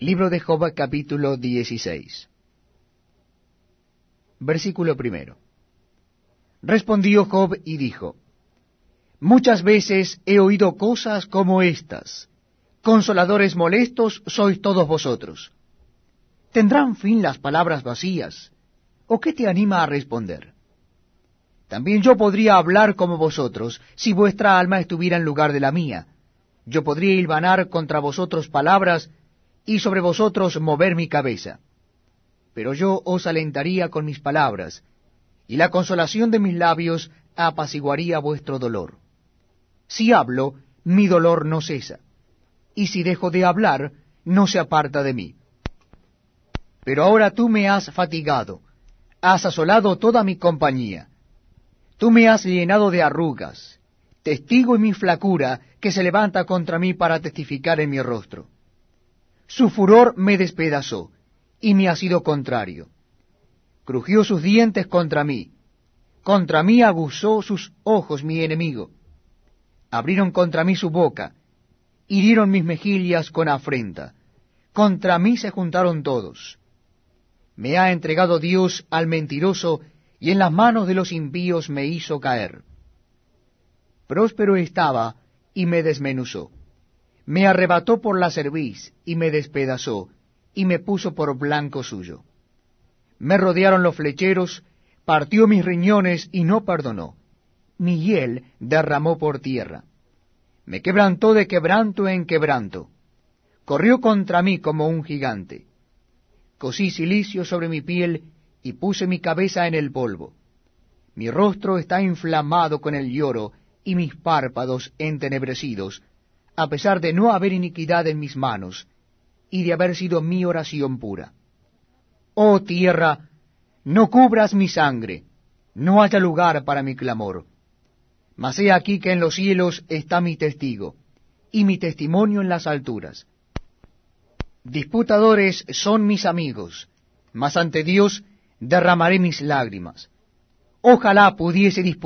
Libro de Job capítulo 16 Versículo primero. Respondió Job y dijo, Muchas veces he oído cosas como estas. Consoladores molestos sois todos vosotros. ¿Tendrán fin las palabras vacías? ¿O qué te anima a responder? También yo podría hablar como vosotros, si vuestra alma estuviera en lugar de la mía. Yo podría hilvanar contra vosotros palabras, y sobre vosotros mover mi cabeza. Pero yo os alentaría con mis palabras, y la consolación de mis labios apaciguaría vuestro dolor. Si hablo, mi dolor no cesa, y si dejo de hablar, no se aparta de mí. Pero ahora tú me has fatigado, has asolado toda mi compañía. Tú me has llenado de arrugas, testigo en mi flacura que se levanta contra mí para testificar en mi rostro. Su furor me despedazó, y me ha sido contrario. Crujió sus dientes contra mí, contra mí aguzó sus ojos mi enemigo. Abrieron contra mí su boca, hirieron mis mejillas con afrenta, contra mí se juntaron todos. Me ha entregado Dios al mentiroso, y en las manos de los impíos me hizo caer. Próspero estaba, y me desmenuzó. Me arrebató por la cerviz, y me despedazó, y me puso por blanco suyo. Me rodearon los flecheros, partió mis riñones, y no perdonó. Mi hiel derramó por tierra. Me quebrantó de quebranto en quebranto. Corrió contra mí como un gigante. Cosí silicio sobre mi piel, y puse mi cabeza en el polvo. Mi rostro está inflamado con el lloro, y mis párpados entenebrecidos, a pesar de no haber iniquidad en mis manos, y de haber sido mi oración pura. Oh tierra, no cubras mi sangre, no haya lugar para mi clamor. Mas he aquí que en los cielos está mi testigo, y mi testimonio en las alturas. Disputadores son mis amigos, mas ante Dios derramaré mis lágrimas. Ojalá pudiese disputar